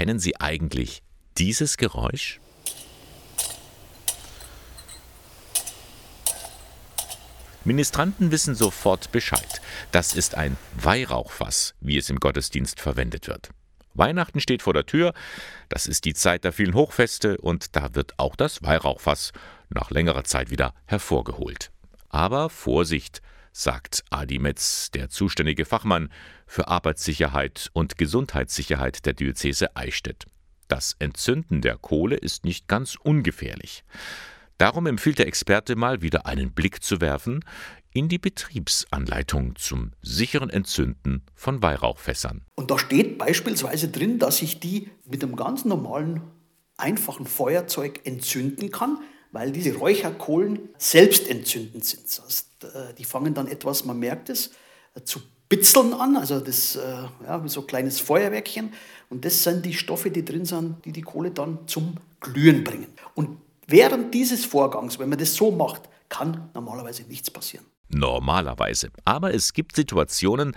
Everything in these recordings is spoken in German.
kennen Sie eigentlich dieses Geräusch? Ministranten wissen sofort Bescheid. Das ist ein Weihrauchfass, wie es im Gottesdienst verwendet wird. Weihnachten steht vor der Tür, das ist die Zeit der vielen Hochfeste und da wird auch das Weihrauchfass nach längerer Zeit wieder hervorgeholt. Aber Vorsicht, sagt Adi Metz, der zuständige Fachmann für Arbeitssicherheit und Gesundheitssicherheit der Diözese Eichstätt. Das Entzünden der Kohle ist nicht ganz ungefährlich. Darum empfiehlt der Experte mal wieder einen Blick zu werfen in die Betriebsanleitung zum sicheren Entzünden von Weihrauchfässern. Und da steht beispielsweise drin, dass ich die mit einem ganz normalen, einfachen Feuerzeug entzünden kann, weil diese Räucherkohlen selbstentzündend sind. Das heißt, äh, die fangen dann etwas, man merkt es, äh, zu bitzeln an, also das äh, ja, wie so ein kleines Feuerwerkchen. Und das sind die Stoffe, die drin sind, die die Kohle dann zum Glühen bringen. Und Während dieses Vorgangs, wenn man das so macht, kann normalerweise nichts passieren. Normalerweise. Aber es gibt Situationen,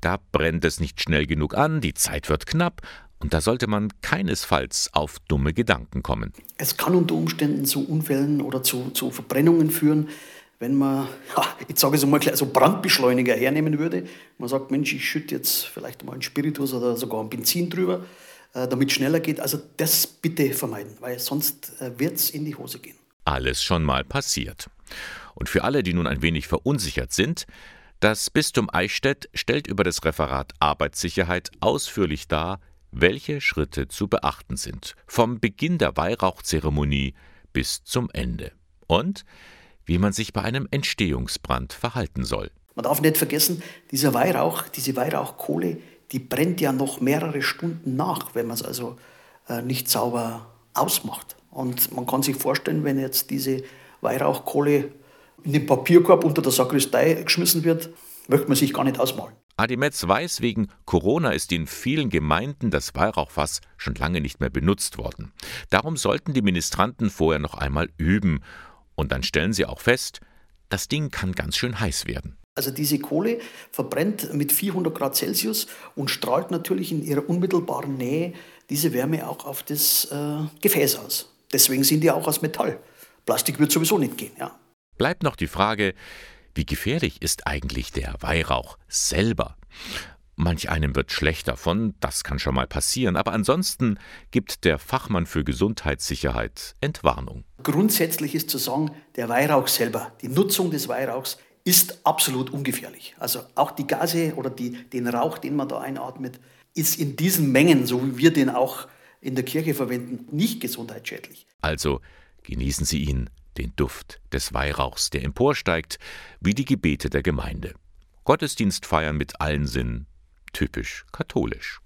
da brennt es nicht schnell genug an, die Zeit wird knapp und da sollte man keinesfalls auf dumme Gedanken kommen. Es kann unter Umständen zu Unfällen oder zu, zu Verbrennungen führen, wenn man, ja, ich sage es mal gleich, so Brandbeschleuniger hernehmen würde. Man sagt, Mensch, ich schütte jetzt vielleicht mal einen Spiritus oder sogar ein Benzin drüber äh, damit es schneller geht. Also das bitte vermeiden, weil sonst äh, wird es in die Hose gehen. Alles schon mal passiert. Und für alle, die nun ein wenig verunsichert sind, das Bistum Eichstätt stellt über das Referat Arbeitssicherheit ausführlich dar, welche Schritte zu beachten sind, vom Beginn der Weihrauchzeremonie bis zum Ende. Und wie man sich bei einem Entstehungsbrand verhalten soll. Man darf nicht vergessen, dieser Weihrauch, diese Weihrauchkohle, die brennt ja noch mehrere Stunden nach, wenn man es also äh, nicht sauber ausmacht. Und man kann sich vorstellen, wenn jetzt diese Weihrauchkohle in den Papierkorb unter der Sakristei geschmissen wird, möchte man sich gar nicht ausmalen. Adi Metz weiß, wegen Corona ist in vielen Gemeinden das Weihrauchfass schon lange nicht mehr benutzt worden. Darum sollten die Ministranten vorher noch einmal üben. Und dann stellen sie auch fest, das Ding kann ganz schön heiß werden. Also diese Kohle verbrennt mit 400 Grad Celsius und strahlt natürlich in ihrer unmittelbaren Nähe diese Wärme auch auf das äh, Gefäß aus. Deswegen sind die auch aus Metall. Plastik wird sowieso nicht gehen. Ja. Bleibt noch die Frage, wie gefährlich ist eigentlich der Weihrauch selber? Manch einem wird schlecht davon, das kann schon mal passieren, aber ansonsten gibt der Fachmann für Gesundheitssicherheit Entwarnung. Grundsätzlich ist zu sagen, der Weihrauch selber, die Nutzung des Weihrauchs ist absolut ungefährlich. Also auch die Gase oder die, den Rauch, den man da einatmet, ist in diesen Mengen, so wie wir den auch in der Kirche verwenden, nicht gesundheitsschädlich. Also genießen Sie ihn, den Duft des Weihrauchs, der emporsteigt, wie die Gebete der Gemeinde. Gottesdienst feiern mit allen Sinnen, typisch katholisch.